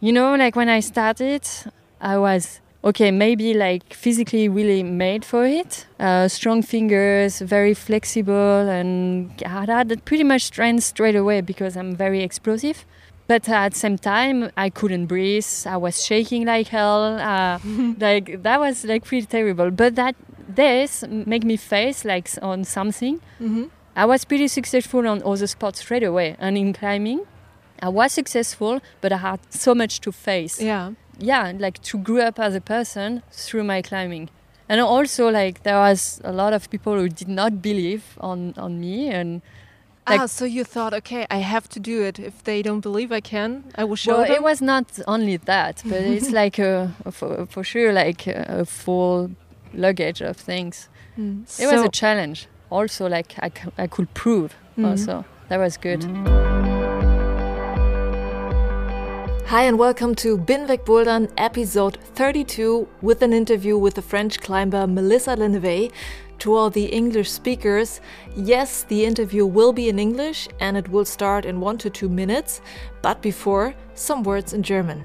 you know, like when I started, I was okay, maybe like physically really made for it. Uh, strong fingers, very flexible, and I had pretty much strength straight away because I'm very explosive. But at the same time, I couldn't breathe. I was shaking like hell. Uh, like that was like pretty terrible. But that this make me face like on something. Mm-hmm. I was pretty successful on other sports straight away, and in climbing, I was successful, but I had so much to face. Yeah. Yeah, like to grow up as a person through my climbing. And also, like there was a lot of people who did not believe on on me, and like, ah, so you thought, okay, I have to do it. If they don't believe I can, I will show well, them. it was not only that, but it's like a, a for, for, sure like a, a full luggage of things. Mm. It so was a challenge. Also, like I, I could prove. Mm. Also, that was good. Hi and welcome to Binweg Bouldern episode 32 with an interview with the French climber Melissa Leneve. To all the English speakers, yes, the interview will be in English and it will start in one to two minutes, but before, some words in German.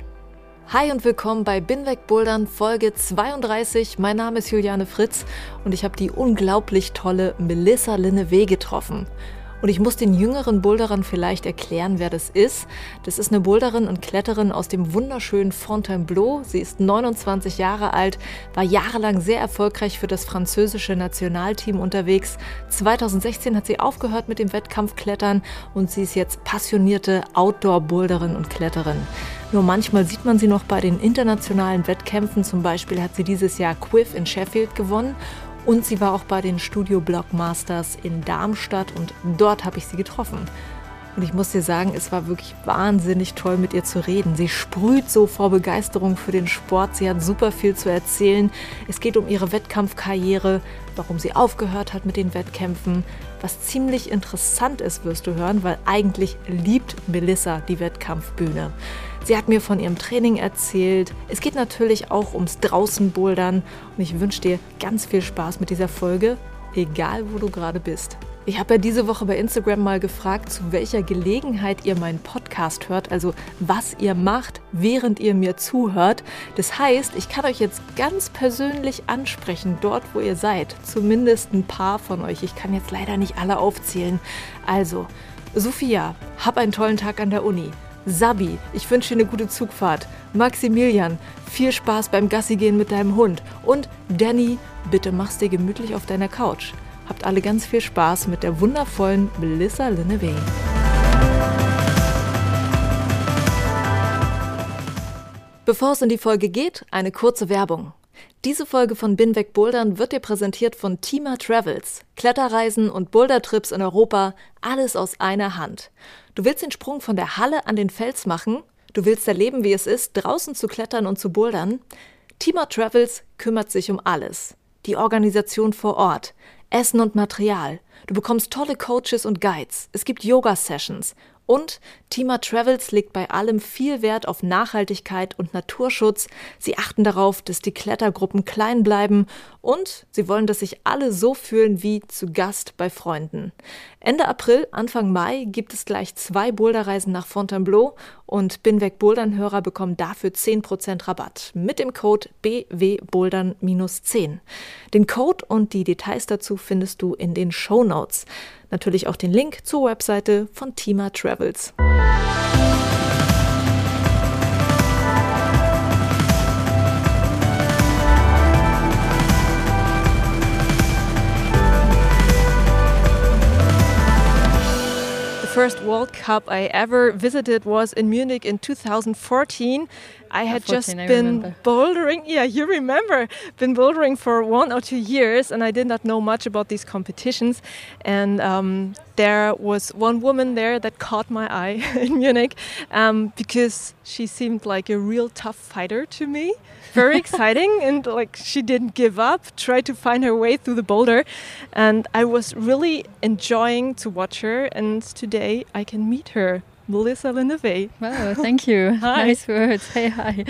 Hi und willkommen bei Binweg Bouldern Folge 32. Mein Name ist Juliane Fritz und ich habe die unglaublich tolle Melissa Linneve getroffen. Und ich muss den jüngeren Boulderern vielleicht erklären, wer das ist. Das ist eine Boulderin und Kletterin aus dem wunderschönen Fontainebleau. Sie ist 29 Jahre alt, war jahrelang sehr erfolgreich für das französische Nationalteam unterwegs. 2016 hat sie aufgehört mit dem Wettkampfklettern und sie ist jetzt passionierte Outdoor-Boulderin und Kletterin. Nur manchmal sieht man sie noch bei den internationalen Wettkämpfen. Zum Beispiel hat sie dieses Jahr Quiff in Sheffield gewonnen und sie war auch bei den Studio Blockmasters in Darmstadt und dort habe ich sie getroffen. Und ich muss dir sagen, es war wirklich wahnsinnig toll, mit ihr zu reden. Sie sprüht so vor Begeisterung für den Sport. Sie hat super viel zu erzählen. Es geht um ihre Wettkampfkarriere, warum sie aufgehört hat mit den Wettkämpfen. Was ziemlich interessant ist, wirst du hören, weil eigentlich liebt Melissa die Wettkampfbühne. Sie hat mir von ihrem Training erzählt. Es geht natürlich auch ums Draußenbouldern und ich wünsche dir ganz viel Spaß mit dieser Folge, egal wo du gerade bist. Ich habe ja diese Woche bei Instagram mal gefragt, zu welcher Gelegenheit ihr meinen Podcast hört, also was ihr macht, während ihr mir zuhört. Das heißt, ich kann euch jetzt ganz persönlich ansprechen, dort wo ihr seid. Zumindest ein paar von euch. Ich kann jetzt leider nicht alle aufzählen. Also, Sophia, hab einen tollen Tag an der Uni. Sabi, ich wünsche dir eine gute Zugfahrt. Maximilian, viel Spaß beim Gassigehen mit deinem Hund. Und Danny, bitte mach's dir gemütlich auf deiner Couch. Habt alle ganz viel Spaß mit der wundervollen Melissa Linnevey. Bevor es in die Folge geht, eine kurze Werbung. Diese Folge von Binweg Bouldern wird dir präsentiert von Tima Travels. Kletterreisen und Bouldertrips in Europa, alles aus einer Hand. Du willst den Sprung von der Halle an den Fels machen? Du willst erleben, wie es ist, draußen zu klettern und zu bouldern? Tima Travels kümmert sich um alles. Die Organisation vor Ort, Essen und Material. Du bekommst tolle Coaches und Guides. Es gibt Yoga-Sessions und Tima Travels legt bei allem viel Wert auf Nachhaltigkeit und Naturschutz. Sie achten darauf, dass die Klettergruppen klein bleiben und sie wollen, dass sich alle so fühlen wie zu Gast bei Freunden. Ende April, Anfang Mai gibt es gleich zwei Boulderreisen nach Fontainebleau und Binweg Bouldern-Hörer bekommen dafür 10% Rabatt mit dem Code BWBouldern-10. Den Code und die Details dazu findest du in den Show Notes. Natürlich auch den Link zur Webseite von Tima Travels. first World Cup I ever visited was in Munich in 2014. I had just I been remember. bouldering. Yeah, you remember, been bouldering for one or two years, and I did not know much about these competitions. And um, there was one woman there that caught my eye in Munich um, because she seemed like a real tough fighter to me. Very exciting, and like she didn't give up, tried to find her way through the boulder, and I was really enjoying to watch her. And today I can meet her. Melissa Le Nevé. Wow, thank you. Hi. Nice words. Hey, hi.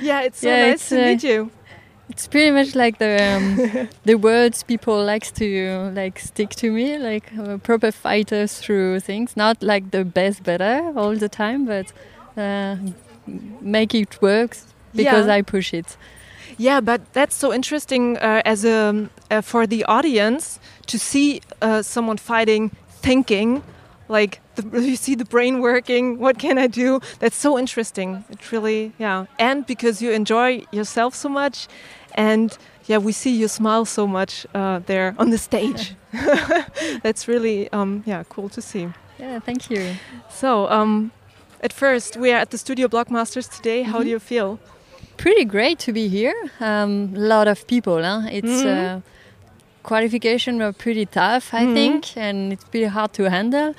Yeah, it's so Yeah, nice it's, to uh, meet you. It's pretty much like the um, the words people likes to like stick to me, like uh, proper fighters through things. Not like the best better all the time, but uh, make it work because Yeah. I push it. Yeah, but that's so interesting uh, as a uh, for the audience to see uh, someone fighting, thinking, like the, you see the brain working. What can I do? That's so interesting. It really, yeah, and because you enjoy yourself so much, and yeah, we see you smile so much uh, there on the stage. that's really, um, yeah, cool to see. Yeah, thank you. So, um, at first, we are at the Studio Bloc Masters today. How do you feel? Pretty great to be here. A um, lot of people. Huh? It's Mhm. uh, qualification were pretty tough, I Mhm. think, and it's pretty hard to handle.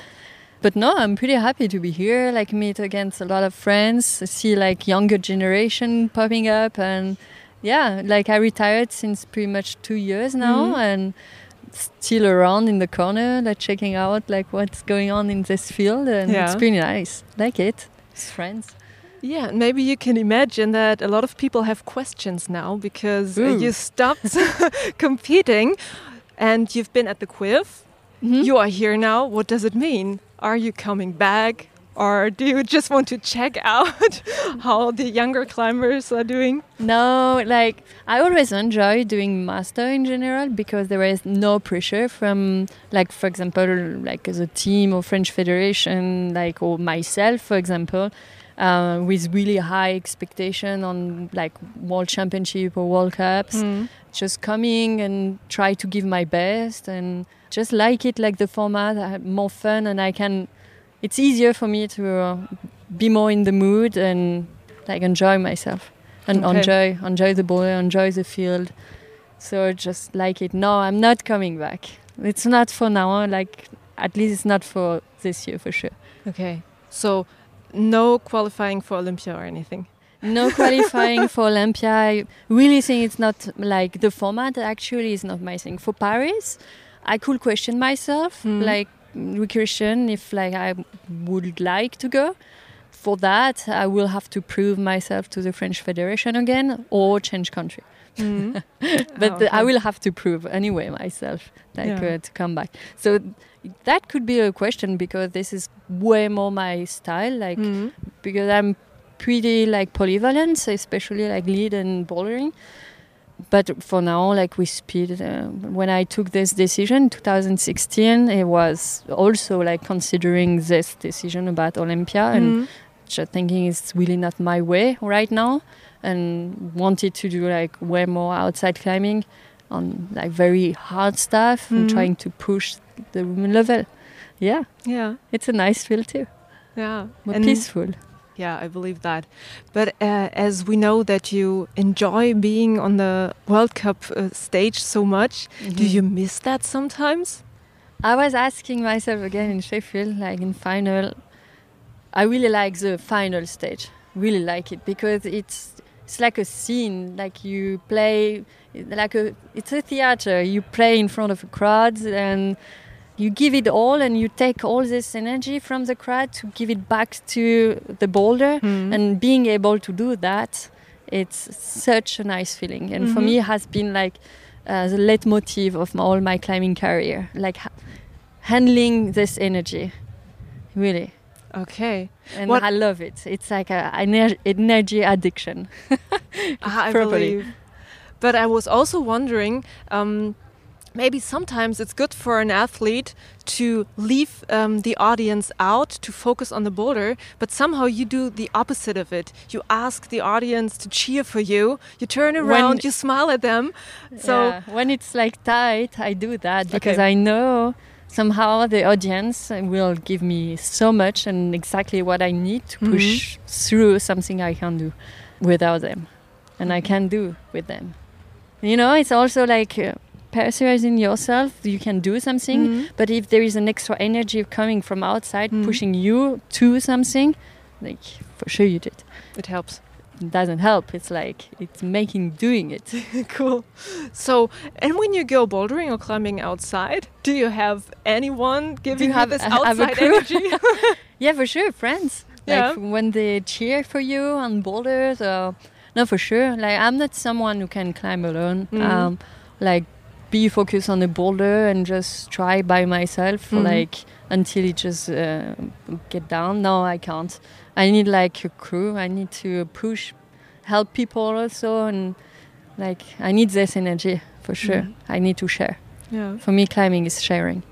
But no, I'm pretty happy to be here. Like meet against a lot of friends, see like younger generation popping up, and yeah, like I retired since pretty much two years now, Mhm. and still around in the corner, like checking out like what's going on in this field, and it's Yeah. pretty nice. Like it, it's friends. Yeah, maybe you can imagine that a lot of people have questions now because Ooh. you stopped competing and you've been at the CWIF. Mhm. You are here now. What does it mean? Are you coming back? Or do you just want to check out how the younger climbers are doing? No, like I always enjoy doing master in general because there is no pressure from like for example like the team or French Federation like or myself for example uh, with really high expectation on like world championship or world cups. Just coming and try to give my best and just like it like the format I have more fun and I can it's easier for me to uh, be more in the mood and like enjoy myself and Okay. enjoy enjoy the ball enjoy the field. So just like it. No I'm not coming back. It's not for now like at least it's not for this year for sure. Okay. So, no qualifying for Olympia or anything. no qualifying for Olympia. I really think it's not like the format actually is not my thing. For Paris, I could question myself, Mhm. like we question if like I would like to go. For that, I will have to prove myself to the French Federation again or change country. Mhm. But Oh, the- I will have to prove anyway myself, like Yeah. uh, to come back. So that could be a question because this is way more my style. Like Mhm. because I'm pretty like polyvalent, especially like lead and bouldering. But for now, like with speed, uh, when I took this decision, 2016, it was also like considering this decision about Olympia and Mhm. just thinking it's really not my way right now, and wanted to do like way more outside climbing on like very hard stuff and Mhm. trying to push the women level. Yeah, Yeah. it's a nice feel too, Yeah. more And- peaceful. Yeah, I believe that. But uh, as we know that you enjoy being on the World Cup uh, stage so much, do Mhm. you miss that sometimes? I was asking myself again in Sheffield, like in final, I really like the final stage. Really like it because it's it's like a scene. Like you play, like a it's a theater. You play in front of a crowd and you give it all, and you take all this energy from the crowd to give it back to the boulder. Hmm. And being able to do that, it's such a nice feeling. And for Mhm. me, it has been like uh, the leitmotif of my, all my climbing career, like ha- handling this energy, really. Okay. And What- I love it. It's like an ener- energy addiction. Ah, I believe. But I was also wondering. Um, Maybe sometimes it's good for an athlete to leave um, the audience out to focus on the boulder, but somehow you do the opposite of it. You ask the audience to cheer for you, you turn around, you smile at them. So, Yeah, when it's like tight, I do that because Okay. I know somehow the audience will give me so much and exactly what I need to push through something I can do. without them, and I can do with them. You know, it's also like uh, in yourself. You can do something, Mhm. but if there is an extra energy coming from outside Mm. pushing you to something, like for sure you did. It helps. Doesn't help. It's like it's making doing it. cool. So, and when you go bouldering or climbing outside, do you have anyone giving you have- this have a outside energy? Yeah, for sure, friends. Yeah. Like when they cheer for you on boulders, or no, for sure. Like I'm not someone who can climb alone. Mhm. Um, like be focused on a boulder and just try by myself, Mhm. like until it just uh, get down. No, I can't. I need like a crew. I need to push, help people also, and like I need this energy for sure. Mhm. I need to share. yeah. For me, climbing is sharing.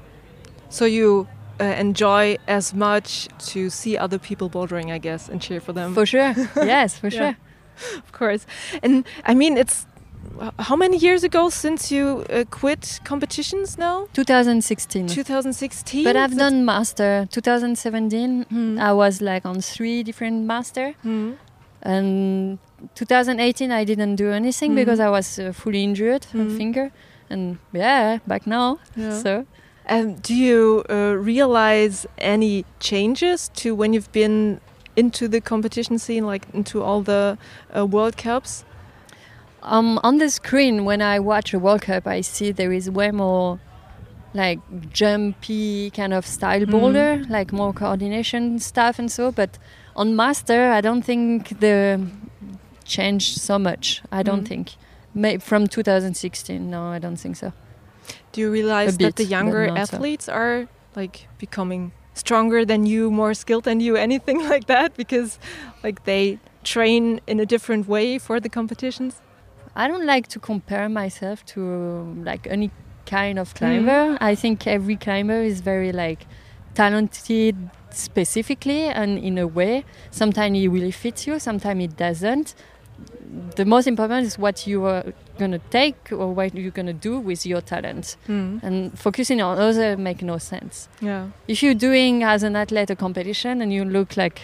So you uh, enjoy as much to see other people bouldering, I guess, and cheer for them. For sure. yes, for Yeah. sure. of course. And I mean, it's how many years ago since you uh, quit competitions now? 2016. 2016. But I've done master 2017. Hmm. I was like on three different master, Hmm. and 2018 I didn't do anything Mhm. because I was uh, fully injured a Mhm. finger, and yeah, back now. Yeah. So Um, do you uh, realize any changes to when you've been into the competition scene, like into all the uh, World Cups? Um, on the screen when I watch a World Cup, I see there is way more like jumpy kind of style Mhm. boulder, like more coordination stuff and so. But on master, I don't think the changed so much. I don't Mhm. think. May, from 2016, no, I don't think so. Do you realize that the younger not so. athletes are like becoming stronger than you, more skilled than you, anything like that? Because like they train in a different way for the competitions. I don't like to compare myself to um, like any kind of climber. I think every climber is very like talented specifically and in a way. Sometimes it really fits you, sometimes it doesn't. The most important is what you are gonna take or what you're gonna do with your talent. And focusing on other make no sense. Yeah. If you're doing as an athlete a competition and you look like,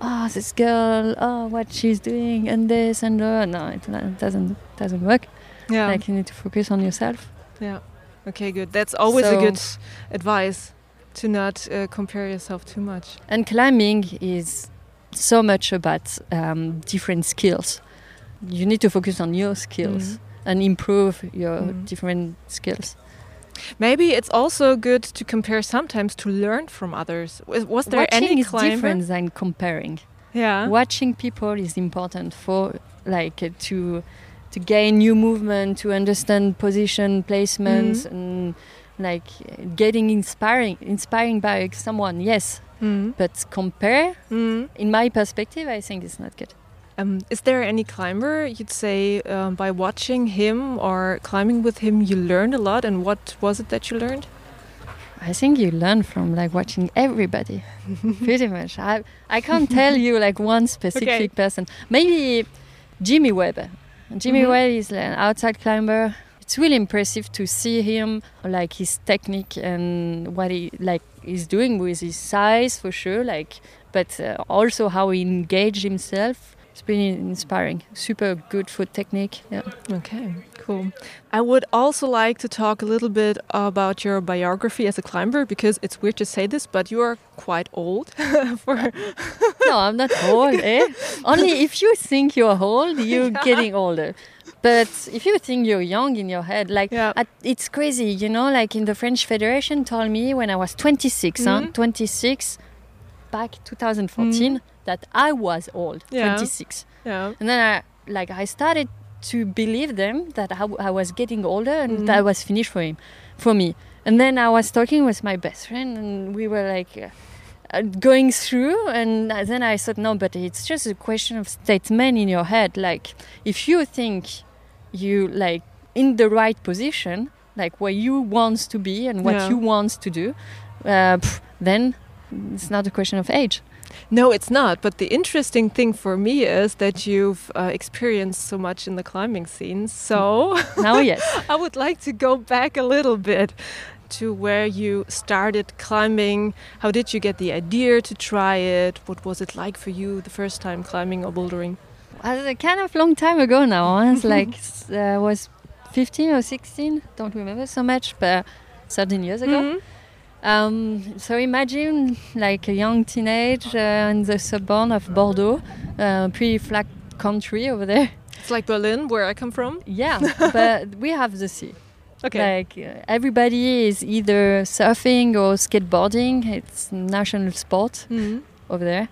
oh, this girl, oh, what she's doing, and this and that, no, it it doesn't doesn't work. Yeah. Like you need to focus on yourself. yeah. Okay, good. That's always a good advice to not uh, compare yourself too much. And climbing is so much about um, different skills. You need to focus on your skills Mhm. and improve your Mhm. different skills. Maybe it's also good to compare sometimes to learn from others. Was, there Watching any is climber? different than comparing. Yeah. Watching people is important for like uh, to to gain new movement, to understand position placements, Mhm. and like getting inspiring inspiring by someone. Yes, Mm. but compare. Mm. In my perspective, I think it's not good. Um, is there any climber you'd say um, by watching him or climbing with him you learned a lot? And what was it that you learned? I think you learn from like watching everybody, pretty much. I I can't tell you like one specific Okay. person. Maybe Jimmy Webb. Jimmy Mhm. Webb is an outside climber. It's really impressive to see him, like his technique and what he like is doing with his size for sure. Like, but uh, also how he engaged himself. It's pretty inspiring. Super good foot technique. Yeah. Okay, cool. I would also like to talk a little bit about your biography as a climber because it's weird to say this, but you are quite old for no, I'm not old, eh? Only if you think you're old, you're Yeah. getting older. But if you think you're young in your head, like Yeah. it's crazy, you know. Like in the French Federation told me when I was 26, huh, Mhm. 26, back 2014, that I was old. Yeah. 26. yeah. And then I like I started to believe them that I was getting older and Mhm. that I was finished for him, for me. And then I was talking with my best friend, and we were like uh, going through. And then I thought, no, but it's just a question of statement in your head. Like if you think you like in the right position, like where you wants to be and what Yeah. you wants to do, uh, pff, then it's not a question of age. No, it's not. But the interesting thing for me is that you've uh, experienced so much in the climbing scene. So now, yes. I would like to go back a little bit to where you started climbing. How did you get the idea to try it? What was it like for you the first time climbing or bouldering? a kind of long time ago now. It's like I uh, was 15 or 16, don't remember so much, but 13 years ago. Mhm. Um, so imagine like a young teenage uh, in the suburb of Bordeaux, uh, pretty flat country over there. It's like Berlin, where I come from. Yeah, but we have the sea. Okay. Like uh, everybody is either surfing or skateboarding. It's national sport Mhm. over there.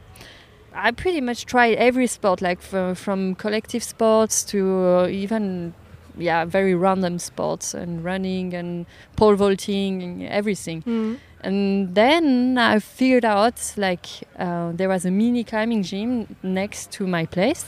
I pretty much tried every sport, like from, from collective sports to uh, even yeah very random sports and running and pole vaulting and everything. Mhm. And then I figured out like uh, there was a mini climbing gym next to my place.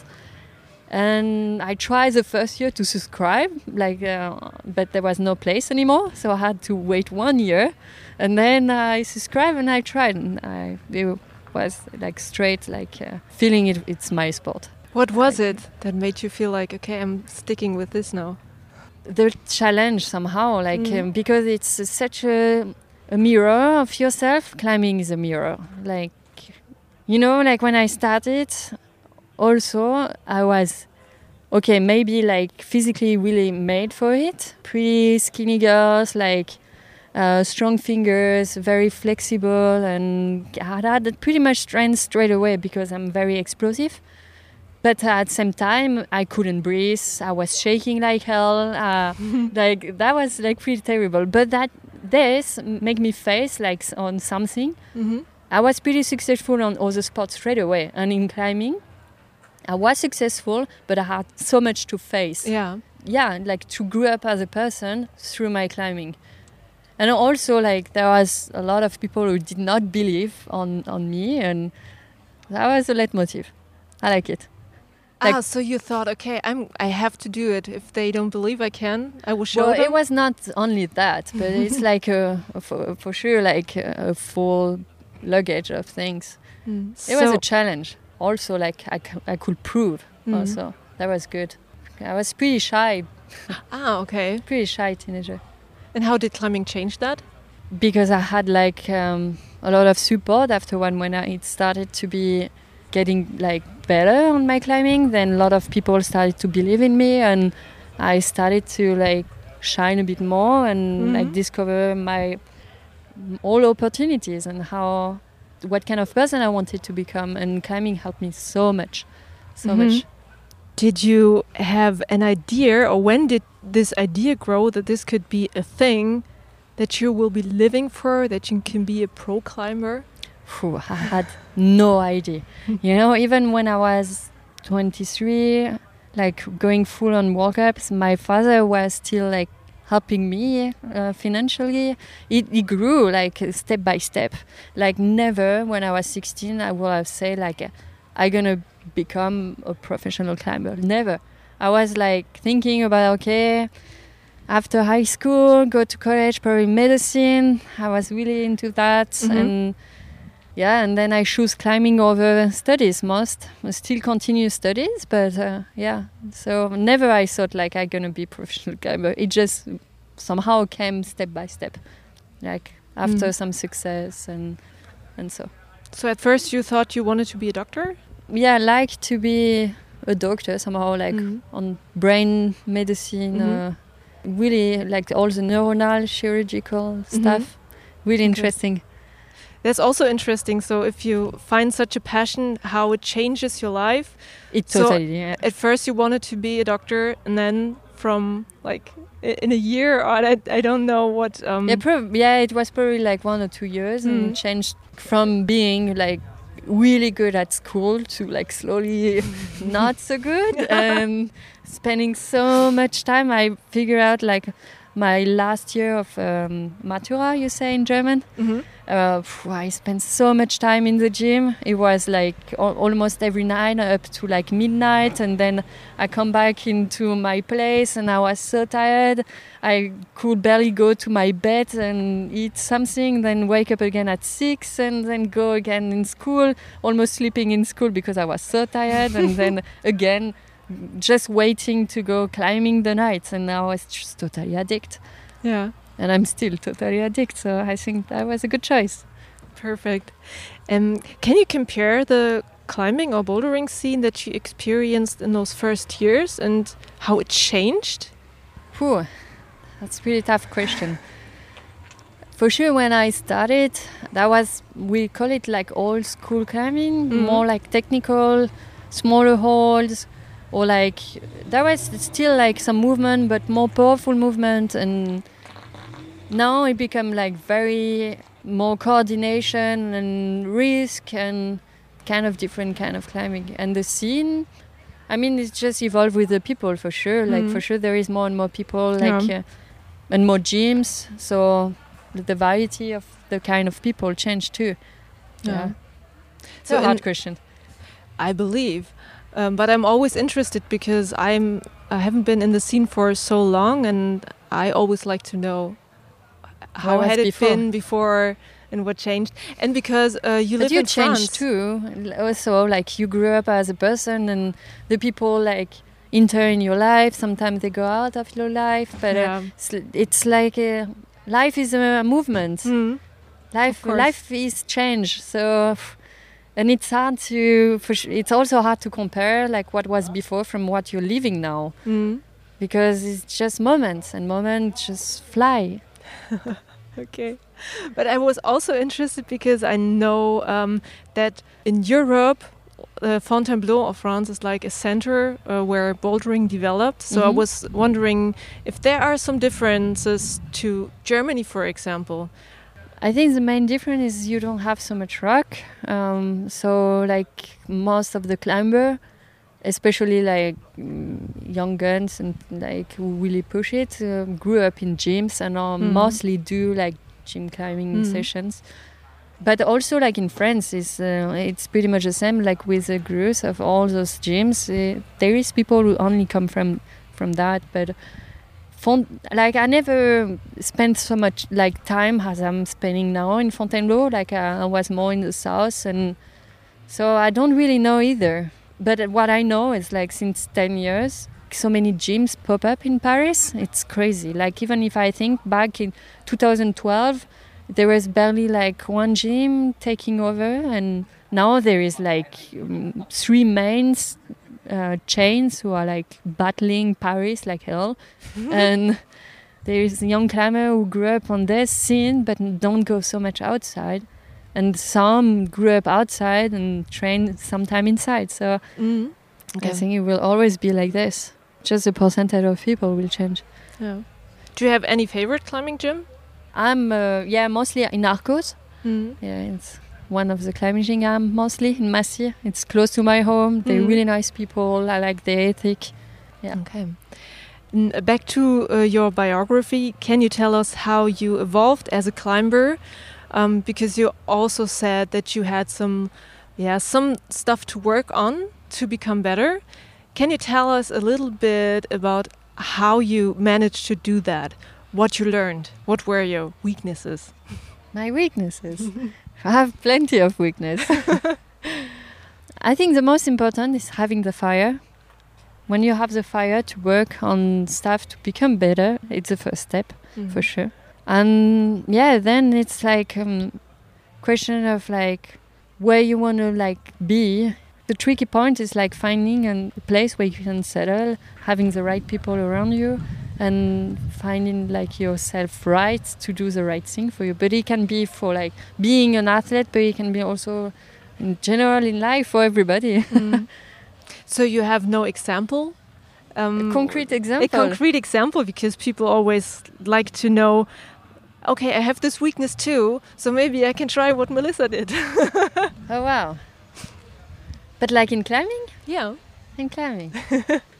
And I tried the first year to subscribe, like, uh, but there was no place anymore, so I had to wait one year, and then I subscribed and I tried, and I it was like straight, like uh, feeling it, it's my sport. What was it that made you feel like, okay, I'm sticking with this now? the challenge somehow like Mhm. um, because it's uh, such a, a mirror of yourself climbing is a mirror like you know like when i started also i was okay maybe like physically really made for it pretty skinny girls like uh, strong fingers very flexible and i had pretty much strength straight away because i'm very explosive but at the same time i couldn't breathe. I was shaking like hell. Uh, like that was like pretty terrible. But that this make me face like on something. Mm-hmm. i was pretty successful on other sports straight away and in climbing i was successful but i had so much to face. Yeah. yeah like to grow up as a person through my climbing. And also like there was a lot of people who did not believe on on me and that was a leitmotiv. I like it Like- ah, so you thought, okay, I'm, I have to do it. If they don't believe I can, I will show well, them. it was not only that, but it's like a, for, for sure like a, full luggage of things. Mm. It was a challenge. Also, like I, I could prove. Mhm. Also, that was good. I was pretty shy, ah, okay. pretty shy teenager And how did climbing change that? because I had like um, a lot of support after one when I, it started to be getting like better on my climbing. Then a lot of people started to believe in me, and I started to like shine a bit more and like Mhm. discover my all opportunities and how what kind of person I wanted to become. And climbing helped me so much, so Mhm. much. Did you have an idea, or when did this idea grow that this could be a thing that you will be living for, that you can be a pro climber? Phew, I had no idea. You know, even when I was 23, like going full on World Cups, my father was still like helping me uh, financially. It, it grew like step by step. Like never when I was 16, I would have said like I'm gonna become a professional climber. Never. I was like thinking about okay. After high school, go to college, probably medicine. I was really into that, Mhm. and yeah, and then I choose climbing over studies most. I still continue studies, but uh, yeah. So never I thought like I'm gonna be professional climber. It just somehow came step by step, like after Mm. some success and and so. So at first you thought you wanted to be a doctor? Yeah, I like to be a doctor somehow, like Mhm. on brain medicine. Mhm. Uh, really like all the neuronal chirurgical stuff. Really interesting. That's also interesting. So if you find such a passion, how it changes your life. It So- totally. yeah. At first you wanted to be a doctor, and then from like in a year, or I, I don't know what. Um, Yeah, prob- yeah, it was probably like one or two years Mm. and changed from being like really good at school to like slowly not so good and spending so much time. I figure out like my last year of um, Matura, you say in German. mhm. Uh, I spent so much time in the gym. It was like al- almost every night up to like midnight, and then I come back into my place, and I was so tired. I could barely go to my bed and eat something, then wake up again at six, and then go again in school, almost sleeping in school because I was so tired, and then again just waiting to go climbing the night, and now I was just totally addicted. Yeah. And I'm still totally addicted, so I think that was a good choice. Perfect. Um, can you compare the climbing or bouldering scene that you experienced in those first years and how it changed? Whew, that's a really tough question. For sure, when I started, that was we call it like old school climbing, Mhm. more like technical, smaller holds, or like there was still like some movement, but more powerful movement, and now it become like very more coordination and risk and kind of different kind of climbing. And the scene, I mean, it's just evolved with the people for sure. Like Mhm. for sure, there is more and more people, like Yeah. uh, and more gyms. So the, variety of the kind of people changed too. Yeah. So So hard question. I believe, um, but I'm always interested because I'm I haven't been in the scene for so long, and I always like to know how had it before? been before and what changed, and because uh, you But live you in changed France. too. Also, like you grew up as a person, and the people like enter in your life. Sometimes they go out of your life, but uh, Yeah. it's, it's like uh, life is a movement. Mm. Life, life is change. So, and it's hard to. It's also hard to compare like what was before from what you're living now, Mm. because it's just moments, and moments just fly. Okay. But I was also interested because I know um, that in Europe, uh, Fontainebleau of France is like a center uh, where bouldering developed. So I Mhm. was wondering if there are some differences to Germany, for example. I think the main difference is you don't have so much rock. Um, so like most of the climber, especially like mm, young guns and like who really push it, uh, grew up in gyms and Mhm. mostly do like gym climbing Mhm. sessions. But also like in France, is uh, it's pretty much the same. Like with the growth of all those gyms, uh, there is people who only come from from that, but. Font- like I never spent so much like time as I'm spending now in Fontainebleau. Like uh, I was more in the south, and so I don't really know either. But what I know is like since ten years, so many gyms pop up in Paris. It's crazy. Like even if I think back in 2012, there was barely like one gym taking over, and now there is like um, three mains uh, chains who are like battling Paris like hell and there is a young climber who grew up on this scene but don't go so much outside and some grew up outside and train sometime inside so Mm. i think it will always be like this just the percentage of people will change Yeah. Do you have any favorite climbing gym? i'm uh, yeah mostly in Arkose Mm. yeah it's one of the climbing gym i'm mostly in massy it's close to my home they're Mhm. really nice people i like the ethic Yeah. Okay. Back to uh, your biography, can you tell us how you evolved as a climber? Um, because you also said that you had some, yeah, some stuff to work on to become better. Can you tell us a little bit about how you managed to do that? What you learned? What were your weaknesses? My weaknesses. I have plenty of weakness. I think the most important is having the fire. When you have the fire to work on stuff to become better, it's the first step for sure. And yeah, then it's like um, question of like where you want to like be. The tricky point is like finding a place where you can settle, having the right people around you, and finding like yourself right to do the right thing for you. But it can be for like being an athlete, but it can be also in general in life for everybody. Mm. So you have no example? Um, a concrete example. a concrete example because people always like to know okay i have this weakness too so maybe i can try what melissa did oh wow. But like in climbing? yeah In climbing.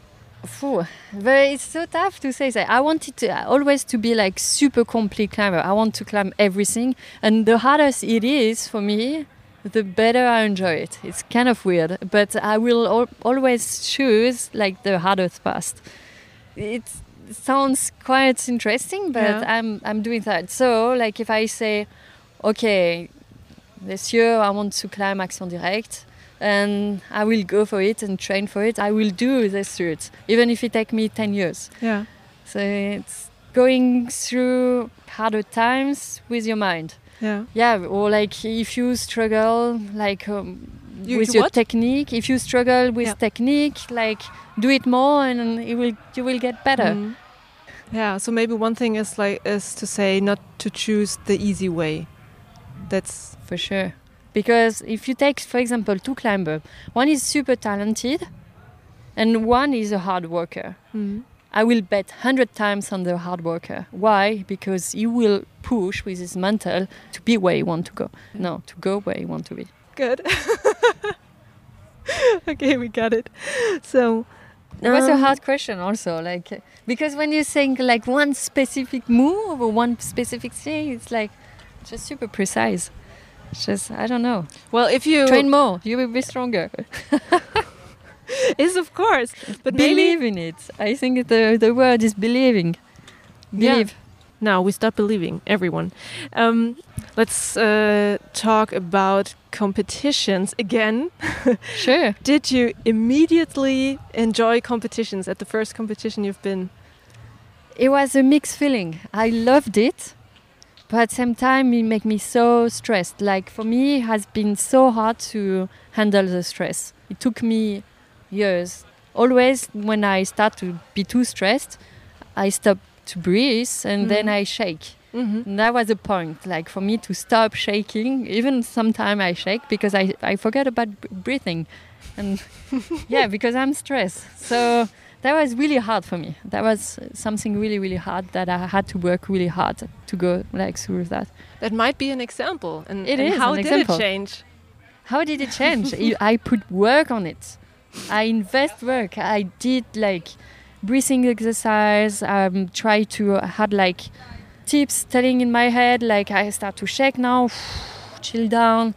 But it's so tough to say that. I wanted to uh, always to be like super complete climber. I want to climb everything, and the hardest it is for me, the better I enjoy it. It's kind of weird, but I will al- always choose like the hardest path. It sounds quite interesting, but Yeah. I'm I'm doing that. So like if I say, okay, this year I want to climb Action Directe and I will go for it and train for it. I will do this route, even if it take me 10 years. yeah So it's going through harder times with your mind. yeah Yeah, or like if you struggle, like um, You- with you your what? technique. If you struggle with Yeah. technique, like do it more, and it will you will get better. Mm. Yeah, so maybe one thing is like is to say not to choose the easy way. That's For sure. Because if you take, for example, two climbers, one is super talented, and one is a hard worker. mm. I will bet 100 times on the hard worker. Why? Because he will push with his mental to be where he want to go. No, to go where he want to be. good. okay, we got it. So It was a um, hard question also, like because when you think like one specific move or one specific thing, it's like just super precise. It's just I don't know. Well, if you Train more, you will be stronger. is of course, but Believe in it. I think the the word is believing. Yeah. Believe. now we stop believing everyone. Um, let's uh, talk about competitions again. Sure. Did you immediately enjoy competitions at the first competition you've been? It was a mixed feeling. I loved it, but at the same time it made me so stressed. Like for me, it has been so hard to handle the stress. It took me years. Always when I start to be too stressed, I stop to breathe and then Mhm. I shake. Mm-hmm. And that was the point, like for me to stop shaking. Even sometimes I shake because I, I forget about b- breathing. And yeah, because I'm stressed. So that was really hard for me. That was something really, really hard that I had to work really hard to go like through that. That might be an example. And, It and is how an did example. it change? How did it change? I I put work on it. I invest work. I did like breathing exercise. Um, try to had like tips telling in my head like I start to shake now. Chill down.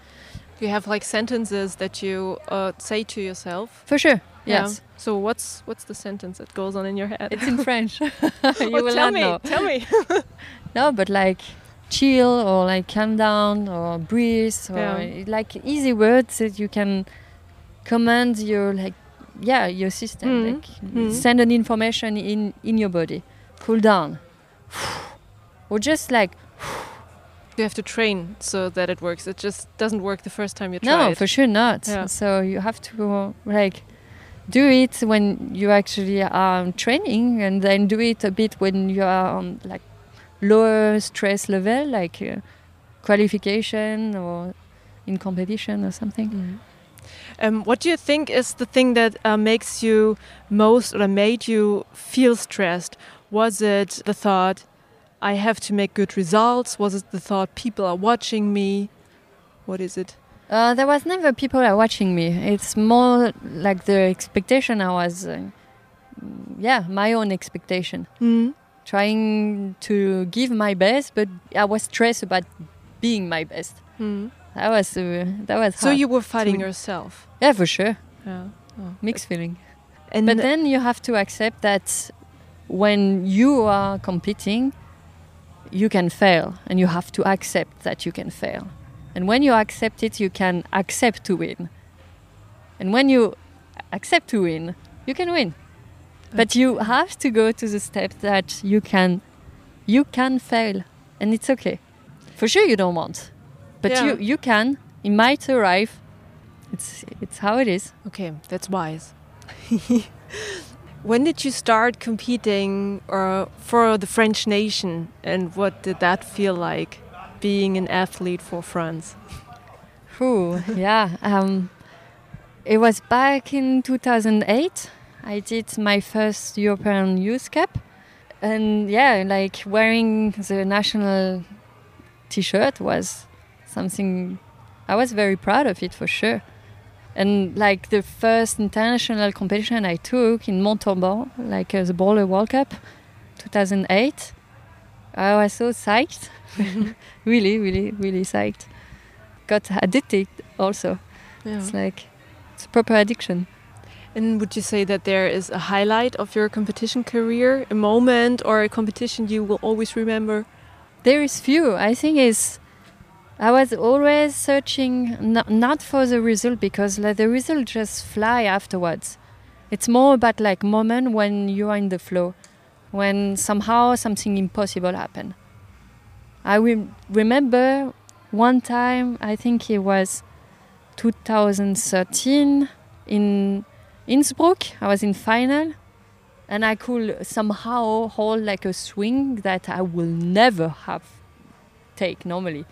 You have like sentences that you uh, say to yourself. For sure. Yeah. Yes. So what's what's the sentence that goes on in your head? It's in French. you Oh, will tell not me. know. Tell me. No, but like chill or like calm down or breathe or Yeah. like easy words that you can command your like yeah your system Mhm. like Mhm. send an information in in your body cool down or just like You have to train so that it works. It just doesn't work the first time you try no it. for sure not Yeah. so you have to like do it when you actually are training and then do it a bit when you are on like lower stress level like uh, qualification or in competition or something Mhm. Um, what do you think is the thing that uh, makes you most or made you feel stressed? Was it the thought, I have to make good results? Was it the thought, people are watching me? What is it? Uh, there was never people are watching me. It's more like the expectation I was, uh, yeah, my own expectation. Mm. Trying to give my best, but I was stressed about being my best. Mm. That was uh, that was So you were fighting to- yourself. yeah, for sure, Yeah. Oh. mixed feeling. And But then you have to accept that when you are competing, you can fail, and you have to accept that you can fail. And when you accept it, you can accept to win. And when you accept to win, you can win. But you have to go to the step that you can, you can fail, and it's okay. For sure, you don't want, but Yeah. you you can. It might arrive. It's it's how it is. Okay, that's wise. when did you start competing uh, for the French nation, and what did that feel like, being an athlete for France? Whew, yeah. Um, it was back in 2008. I did my first European Youth Cup. And yeah, like wearing the national t shirt was something I was very proud of it for sure. And like the first international competition I took in Montauban, like uh, the Baller World Cup 2008, Oh, I was so psyched. really, really, really psyched got addicted also. It's like it's a proper addiction. And would you say that there is a highlight of your competition career, a moment or a competition you will always remember? There is few. I think is I was always searching not, not for the result because like, the result just fly afterwards. It's more about like moment when you are in the flow, when somehow something impossible happened. I will remember one time I think it was 2013 in Innsbruck. I was in final and I could somehow hold like a swing that I will never have take normally.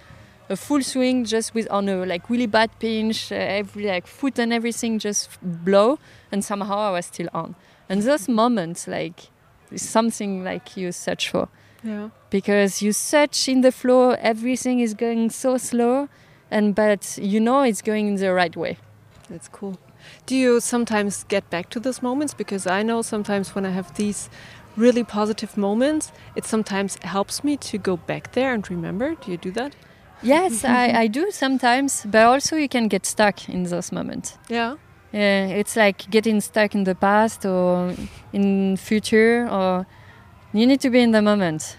A full swing just with on a like really bad pinch, uh, every like foot and everything just blow, and somehow I was still on. And those moments like is something like you search for. Yeah. Because you search in the flow, everything is going so slow, and but you know it's going in the right way. That's cool. Do you sometimes get back to those moments? Because I know sometimes when I have these really positive moments, it sometimes helps me to go back there and remember. Do you do that? Yes, I, I do sometimes, but also you can get stuck in those moments. Yeah. It's like getting stuck in the past or in future, or you need to be in the moment,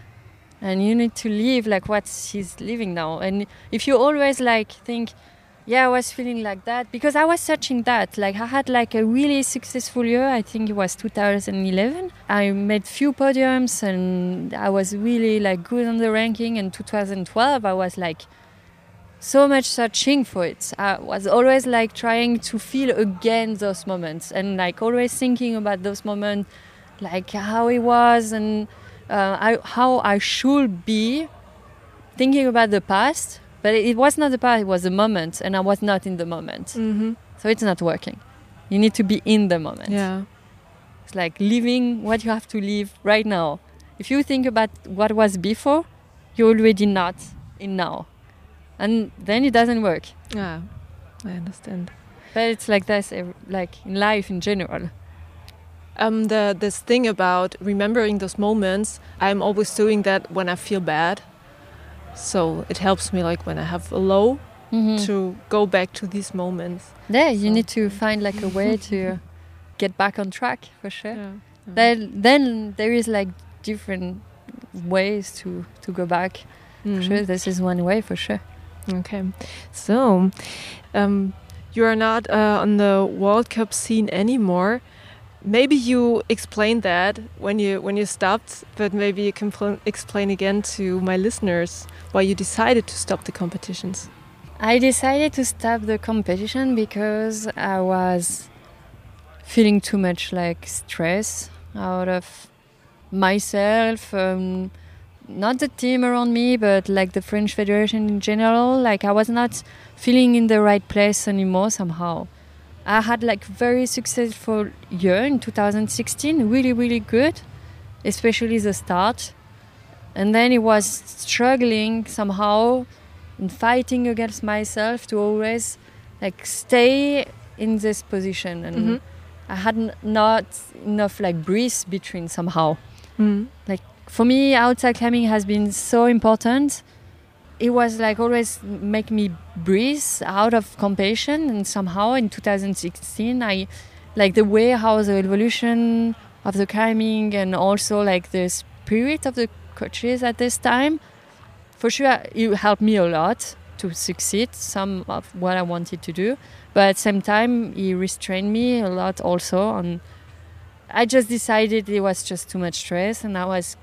and you need to live like what she's living now. And if you always like think, yeah, I was feeling like that because I was searching that. Like I had like a really successful year. I think it was 2011. I made few podiums and I was really like good on the ranking. And 2012, I was like so much searching for it. I was always like trying to feel again those moments and like always thinking about those moments, like how it was and uh, I, how I should be thinking about the past but it was not the past, it was the moment, and I was not in the moment. Mm-hmm. So it's not working. You need to be in the moment. Yeah. It's like living what you have to live right now. If you think about what was before, you're already not in now. And then it doesn't work. Yeah, I understand. But it's like this, like in life in general. Um, the this thing about remembering those moments, I'm always doing that when I feel bad so it helps me like when I have a low Mhm. to go back to these moments. Yeah, you So- need to find like a way to get back on track for sure. Yeah. Then, then there is like different ways to, to go back. Mhm. Sure, this is one way for sure. Okay. So, um, you are not uh, on the World Cup scene anymore. Maybe you explained that when you when you stopped, but maybe you can explain again to my listeners why you decided to stop the competitions. I decided to stop the competition because I was feeling too much like stress out of myself, um, not the team around me, but like the French Federation in general. Like I was not feeling in the right place anymore somehow. I had like very successful year in 2016, really really good, especially the start, and then it was struggling somehow and fighting against myself to always like stay in this position and Mhm. I had n- not enough like breeze between somehow. Mm. For me, outside climbing has been so important. It was like always make me breathe out of compassion, and somehow in 2016, I like the way how the evolution of the climbing and also like the spirit of the coaches at this time. For sure, it helped me a lot to succeed some of what I wanted to do, but at the same time, it restrained me a lot also on I just decided it was just too much stress and I was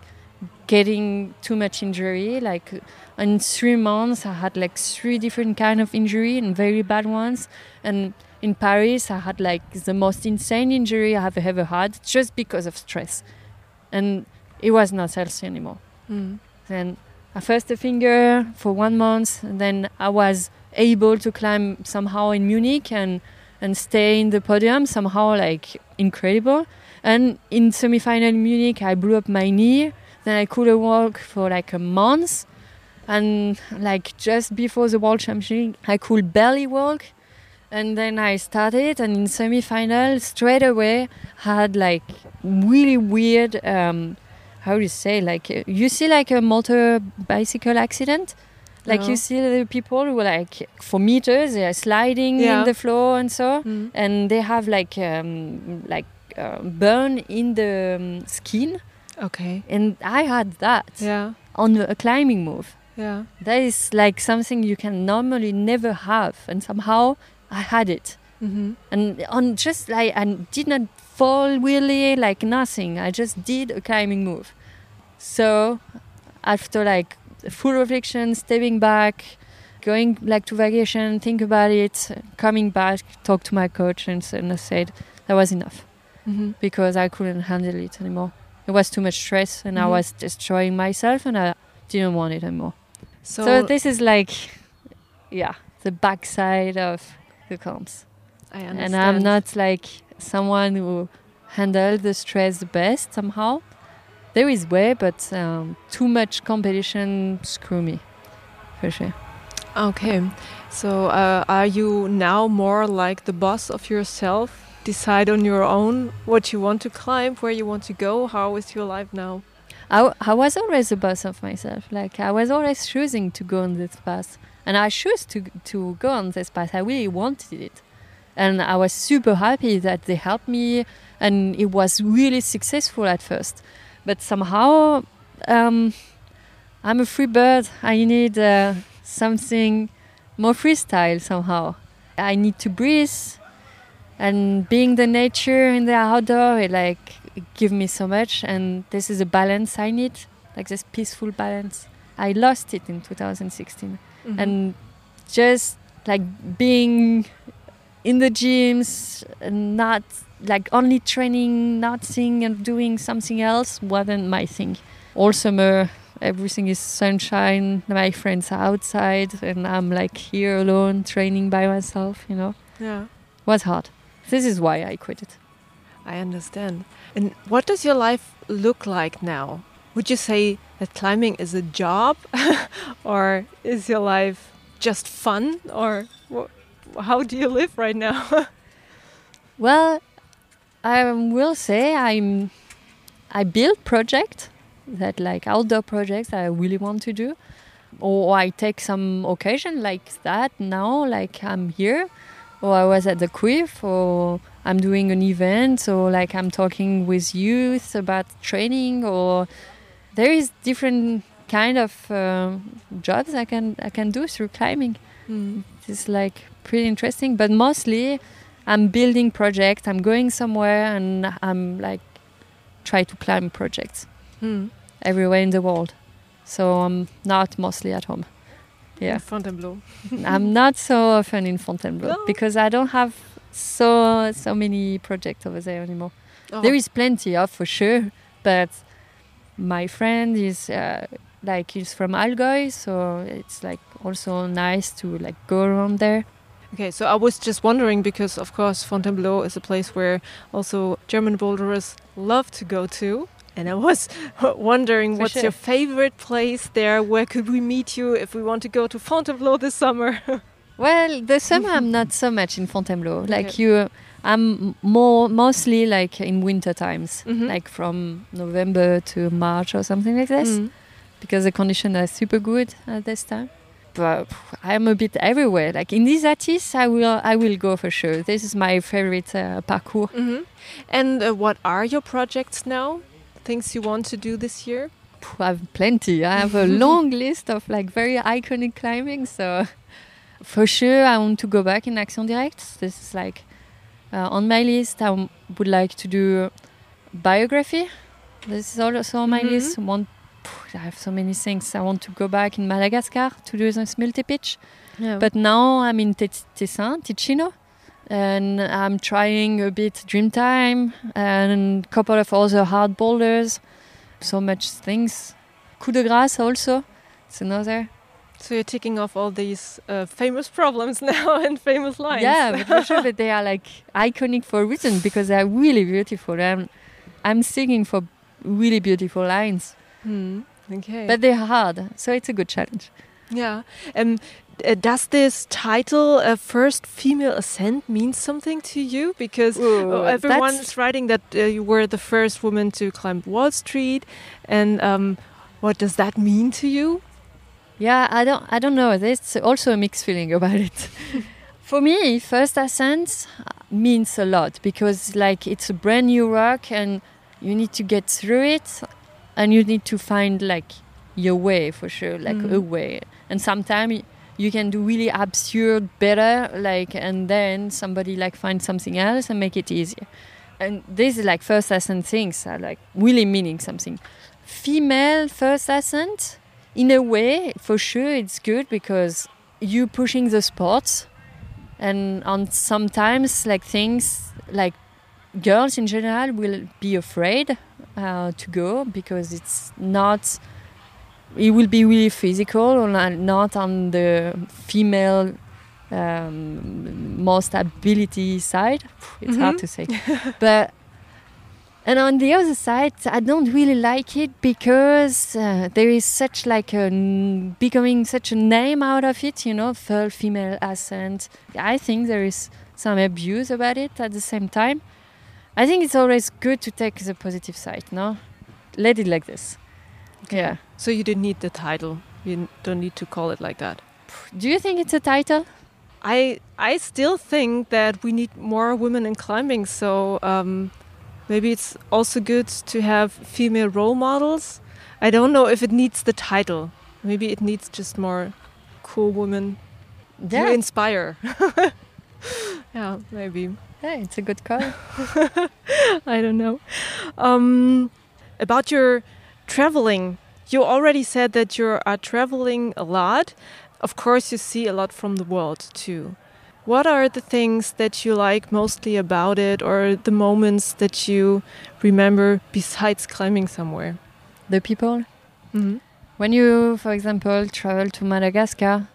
getting too much injury. Like in three months, I had like three different kind of injury and very bad ones. And in Paris, I had like the most insane injury I have ever had just because of stress. And it was not healthy anymore. Mm. Then I first a finger for one month, and then I was able to climb somehow in Munich and and stay in the podium somehow like incredible. And in semi-final in Munich, I blew up my knee. Then I couldn't walk for like a month, and like just before the World Championship, I could barely walk. And then I started, and in semi-final, straight away, had like really weird. Um, how do you say like you see like a motor bicycle accident like Yeah. you see the people who are like for meters they are sliding Yeah. in the floor and so Mm. and they have like um, like uh, burn in the um, skin Okay. and i had that Yeah. on a climbing move Yeah. that is like something you can normally never have and somehow i had it Mm-hmm. and on just like I did not fall really like nothing. I just did a climbing move. So after like full reflection, stepping back, going like to vacation, think about it, coming back, talk to my coach, and, and I said that was enough Mm-hmm. because I couldn't handle it anymore. It was too much stress, and I Mhm. was destroying myself, and I didn't want it anymore. So, So, this is like, yeah, the backside of the comps. I understand. And I'm not like someone who handled the stress the best somehow. There is way, but um, too much competition screw me, for sure. Okay. So, uh, are you now more like the boss of yourself? Decide on your own what you want to climb, where you want to go. How is your life now? I was always the boss of myself. Like I was always choosing to go on this path, and I chose to to go on this path. I really wanted it, and I was super happy that they helped me, and it was really successful at first. But somehow, um, I'm a free bird. I need uh, something more freestyle somehow. I need to breathe, and being the nature in the outdoor, it like give me so much. And this is a balance i need like this peaceful balance. I lost it in 2016 Mhm. and just like being in the gyms and not like only training nothing and doing something else wasn't my thing. All summer everything is sunshine my friends are outside and i'm like here alone training by myself you know? Yeah. was hard this is why i quit it I understand. And what does your life look like now? Would you say that climbing is a job, or is your life just fun, or how do you live right now? Well, I will say I'm I build projects that like outdoor projects that I really want to do, or I take some occasion like that now, like I'm here, or I was at the CWIF, or I'm doing an event, or like I'm talking with youth about training, or there is different kind of uh, jobs I can I can do through climbing Hmm. it's like pretty interesting but mostly i'm building projects i'm going somewhere and i'm like try to climb projects Hmm. everywhere in the world so i'm not mostly at home In yeah Fontainebleau. i'm not so often in fontainebleau No. because i don't have so so many projects over there anymore Oh. there is plenty of for sure but my friend is uh, like he's from Allgäu, so it's like also nice to like go around there Okay, so I was just wondering because, of course, Fontainebleau is a place where also German boulderers love to go to. And I was wondering For what's sure. your favorite place there? Where could we meet you if we want to go to Fontainebleau this summer? Well, this summer I'm not so much in Fontainebleau. Like Okay. you, I'm more mostly like in winter times, Mhm. like from November to March or something like this, Mm. because the conditions are super good at this time. But I'm a bit everywhere. Like in Isatis, I will I will go for sure. This is my favorite uh, parcours. Mhm. And uh, what are your projects now? Things you want to do this year? I have plenty. I have a long list of like very iconic climbing. So for sure, I want to go back in Action Directe. This is like uh, on my list. I would like to do biography. This is also on my Mhm. list. Want, I have so many things. I want to go back in Madagascar to do this multi pitch. Yeah. But now I'm in Tes- Tessin, Ticino, and I'm trying a bit Dreamtime and a couple of other hard boulders. So much things. Coup de grâce also. It's another. so you're ticking off all these uh, famous problems now and famous lines. Yeah, but for sure, but they are like iconic for a reason because they are really beautiful. I'm, I'm singing for really beautiful lines, Hmm. Okay. but they're hard, so it's a good challenge. Yeah. Um, does this title, uh, First Female Ascent, mean something to you? Because Ooh, uh, everyone is writing that uh, you were the first woman to climb Wall Street. And um, what does that mean to you? Yeah, I don't, I don't know. There's also a mixed feeling about it. For me, first ascent means a lot because, like, it's a brand new rock, and you need to get through it, and you need to find like your way for sure, like a Mhm. way. And sometimes you can do really absurd better, like, and then somebody like find something else and make it easier. And this is like first ascent things are like really meaning something. Female first ascent, in a way, for sure, it's good because you pushing the sports and on sometimes like things like girls in general will be afraid uh, to go because it's not it will be really physical not on the female um, most ability side. It's mm-hmm. hard to say. But and on the other side i don't really like it because uh, there is such like a becoming such a name out of it you know full female ascent i think there is some abuse about it at the same time. I think it's always good to take the positive side no? Let it like this. Okay. yeah so you didn't need the title you don't need to call it like that do you think it's a title i i still think that we need more women in climbing so um, Maybe it's also good to have female role models. I don't know if it needs the title. Maybe it needs just more cool women yeah. to inspire. yeah, maybe. Yeah, it's a good call. I don't know. Um, about your traveling, you already said that you are traveling a lot. Of course, you see a lot from the world too. What are the things that you like mostly about it, or the moments that you remember besides climbing somewhere? The people. Mm -hmm. When you, for example, travel to Madagascar,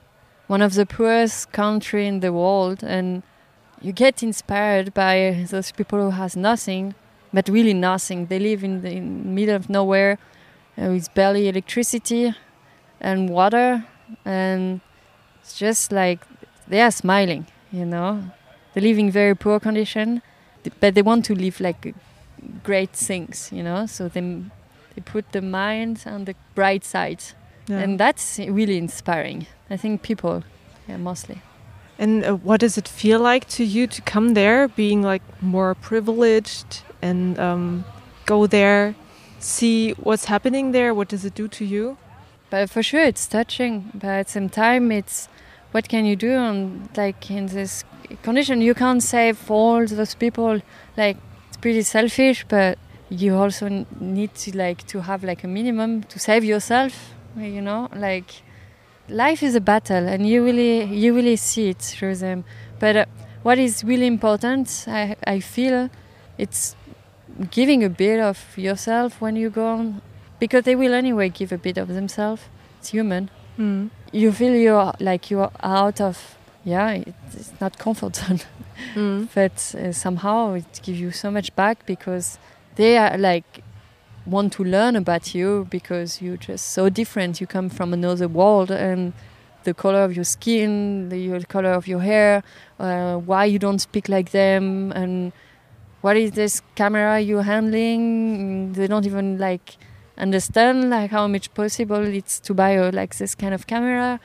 one of the poorest country in the world, and you get inspired by those people who has nothing, but really nothing. They live in the in middle of nowhere with barely electricity and water, and it's just like they are smiling you know? They live in very poor condition but they want to live like great things you know? So they they put the mind on the bright side. Yeah. and that's really inspiring i think people yeah mostly. And uh, what does it feel like to you to come there being like more privileged and um, go there see what's happening there what does it do to you? But for sure it's touching but at the same time it's what can you do on like in this condition? You can't save all those people like it's pretty selfish but you also need to like to have like a minimum to save yourself you know? Like life is a battle and you really you really see it through them. But uh, what is really important I, I feel it's giving a bit of yourself when you go on because they will anyway give a bit of themselves. It's human. Mm you feel you're like you're out of yeah it's not comfort zone. Mm. but uh, somehow it gives you so much back because they are like want to learn about you because you're just so different. You come from another world and the color of your skin the color of your hair uh, why you don't speak like them and what is this camera you're handling they don't even like understand like how much possible it's to buy a, like this kind of camera.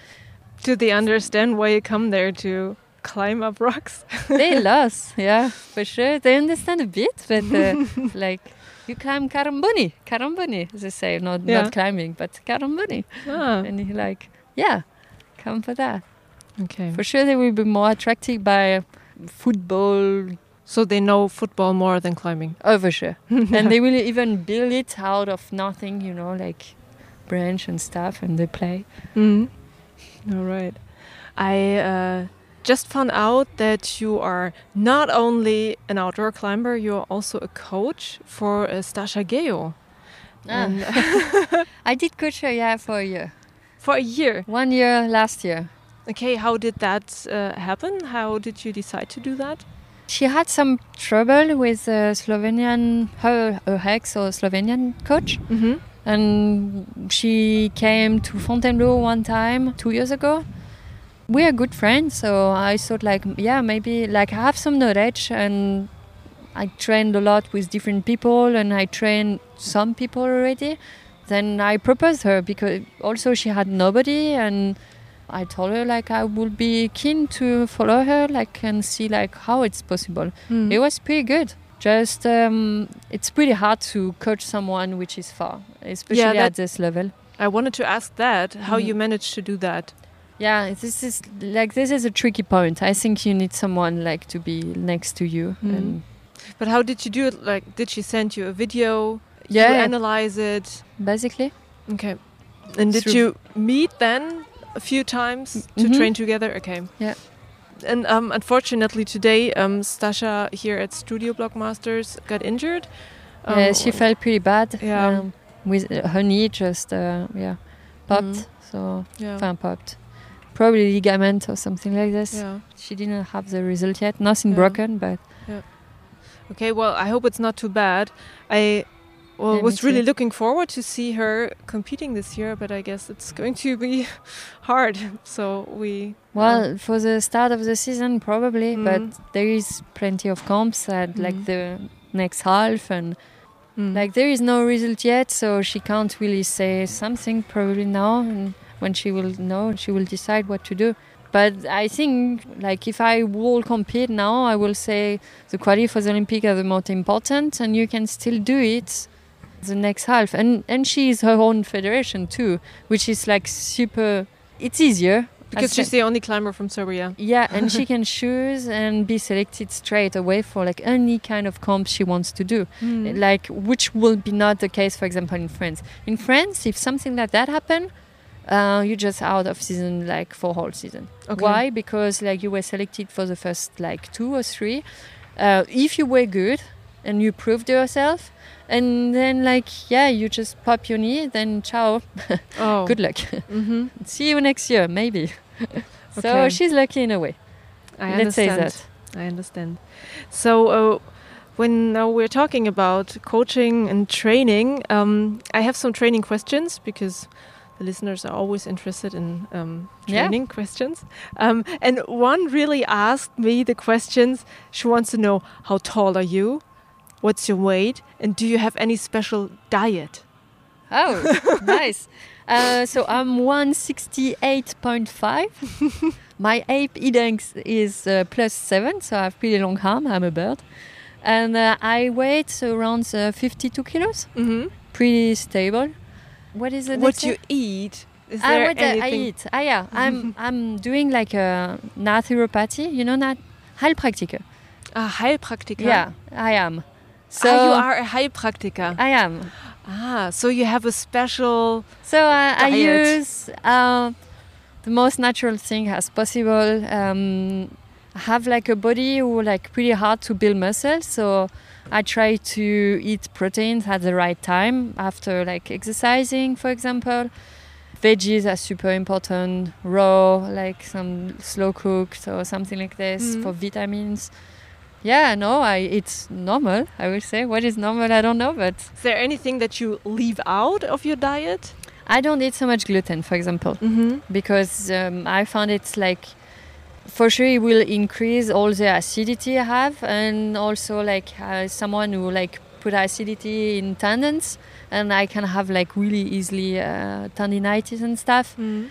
Do they understand why you come there to climb up rocks? they lost, yeah, for sure. They understand a bit, but uh, like you climb Karambuni, Karambuni, they say, not yeah. not climbing, but Karambuni, ah. and you're like, yeah, come for that. Okay, for sure they will be more attracted by football, so they know football more than climbing. Oh, for sure. and they will even build it out of nothing, you know, like branch and stuff, and they play. Mm. All right. I uh, just found out that you are not only an outdoor climber, you're also a coach for uh, Staša Gejo. Ah. I did coach her, yeah, for a year. For a year? One year last year. Okay, how did that uh, happen? How did you decide to do that? She had some trouble with a Slovenian, her, her ex or Slovenian coach. Mm -hmm. And she came to Fontainebleau one time, two years ago. We are good friends, so I thought like, yeah, maybe like I have some knowledge and I trained a lot with different people and I trained some people already. Then I proposed her because also she had nobody and I told her like I would be keen to follow her like and see like how it's possible. Mm. It was pretty good. Just um, it's pretty hard to coach someone which is far, especially yeah, at this level. I wanted to ask that how mm. you managed to do that. Yeah, this is like this is a tricky point. I think you need someone like to be next to you. Mm. but how did you do it? Like, did she send you a video? Yeah, you analyze it basically. Okay, and did you meet then a few times to Mhm. train together. Okay. Yeah. And um, unfortunately today, um, Staša here at Studio Bloc Masters got injured. Um, yeah, she felt pretty bad. Yeah. Um, with her knee just uh, yeah popped. Mhm. So Yeah. enfin, popped. Probably ligament or something like this. Yeah. She didn't have the result yet. Nothing Yeah. broken, but Yeah. Okay. Well, I hope it's not too bad. I. Well, was really looking forward to see her competing this year, but I guess it's going to be hard. So we. well, for the start of the season, probably. Mhm. But there is plenty of comps at Mhm. like the next half and Mm. like there is no result yet, so she can't really say something probably now. And when she will know, she will decide what to do. But I think like if I will compete now, I will say the quali for the Olympic are the most important, and you can still do it the next half. And and she is her own federation too, which is like super. It's easier because she's the- only climber from Serbia. yeah, and she can choose and be selected straight away for like any kind of comp she wants to do Mm. like which will be not the case for example in france in france if something like that happen uh, you're just out of season like for whole season Okay. why because like you were selected for the first like two or three uh, if you were good and you proved yourself and then like yeah you just pop your knee then ciao Oh. good luck Mm-hmm. see you next year maybe so Okay. she's lucky in a way I let's say understand. that I understand. So, uh, when now we're talking about coaching and training, um, I have some training questions because the listeners are always interested in um, Yeah. training questions. Um, and one really asked me the questions. She wants to know how tall are you? What's your weight? And do you have any special diet? Oh, nice. Uh, so I'm 168.5. My ape index is uh, plus seven, so I have pretty long arm. I'm a bird. And uh, I weight around uh, 52 kilos, Mm-hmm. pretty stable. What is it? What you eat? Is Ah, there what uh, I eat. Ah, yeah. I'm I'm doing like a naturopathy. You know, nat Heilpraktiker. A Heilpraktiker. Yeah, I am. So ah, you are a Heilpraktiker. I am. Ah, so you have a special. So uh, I use uh, the most natural thing as possible. Um, I have like a body who like pretty hard to build muscle, so I try to eat proteins at the right time after like exercising, for example. Veggies are super important, raw, like some slow cooked or something like this Mhm. for vitamins. Yeah, no, I it's normal. I will say what is normal, I don't know, but Is there anything that you leave out of your diet? I don't eat so much gluten, for example. Mm-hmm. because um, I found it's like for sure it will increase all the acidity I have and also like uh, someone who like put acidity in tendons and I can have like really easily uh, tendinitis and stuff Mm.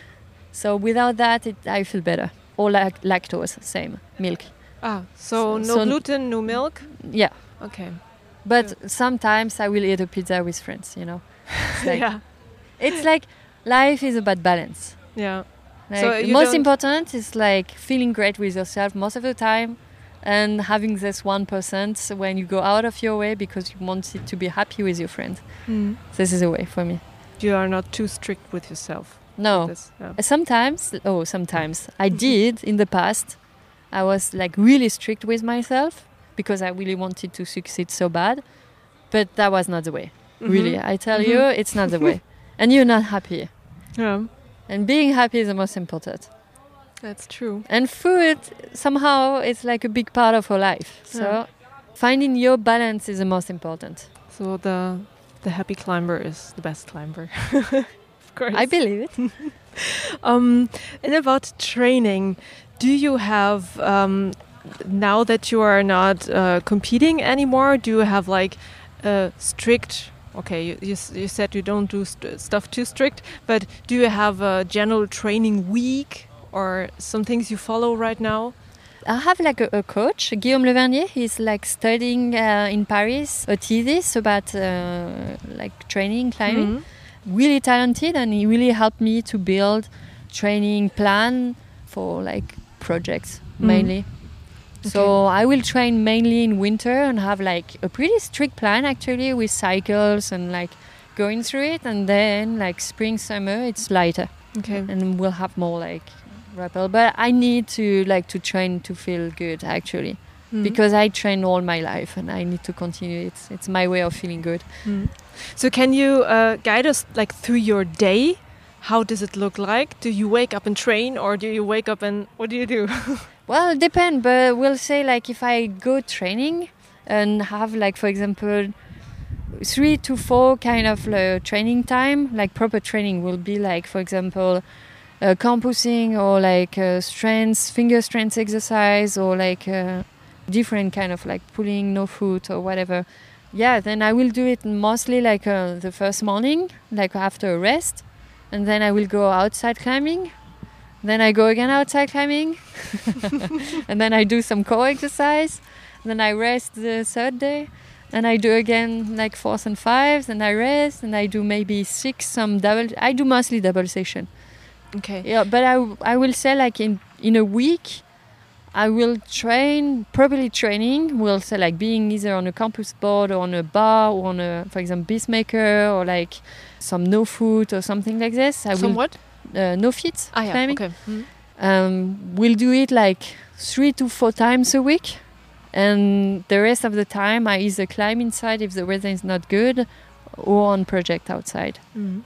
so without that it, I feel better or lac- lactose same milk Ah, so So- no so- gluten, no milk. yeah Okay. but sometimes I will eat a pizza with friends you know it's like, yeah. it's like life is about balance Yeah. Like, So the most important is like feeling great with yourself most of the time and having this 1% when you go out of your way because you want it to be happy with your friend. Mm. This is a way for me. You are not too strict with yourself. No. This, yeah. Sometimes, oh, sometimes I did in the past. I was like really strict with myself because I really wanted to succeed so bad. But that was not the way. Really, Mhm. I tell Mhm. you, it's not the way. And you're not happy. Yeah, And being happy is the most important. that's true. And food somehow is like a big part of our life. So Yeah. finding your balance is the most important. So the the happy climber is the best climber. of course. I believe it. Um, and about training, do you have um, now that you are not uh, competing anymore? Do you have like a strict? Okay, you, you, you said you don't do st stuff too strict, but do you have a general training week or some things you follow right now? I have like a, a coach, Guillaume Levernier. He's like studying uh, in Paris a thesis about uh, like training climbing. Mhm. Really talented, and he really helped me to build training plan for like projects Mhm. mainly. So I will train mainly in winter and have like a pretty strict plan actually with cycles and like going through it, and then like spring summer it's lighter. Okay. and we'll have more like rappel. But I need to like to train to feel good actually Mhm. because I train all my life and I need to continue. It's it's my way of feeling good. Mm. So can you uh, guide us like through your day? How does it look like? Do you wake up and train, or do you wake up and what do you do? Well, it depends, but we'll say like if I go training and have like for example three to four kind of uh, training time, like proper training will be like for example uh, campusing or like uh, strengths, finger strength exercise or like uh, different kind of like pulling no foot or whatever. Yeah, then I will do it mostly like uh, the first morning, like after a rest, and then I will go outside climbing. Then I go again outside climbing, and then I do some core exercise. Then I rest the third day, and I do again like fours and fives, and I rest, and I do maybe six some double. I do mostly double session. okay. Yeah, but I I will say like in in a week, I will train properly. Training will say like being either on a campus board or on a bar or on a for example Beastmaker or like some no foot or something like this. I will Somewhat. uh, no feet Ah, yeah. climbing. Okay. Mm. Um, we'll do it like three to four times a week. And the rest of the time, I either climb inside if the weather is not good or on project outside. Mm.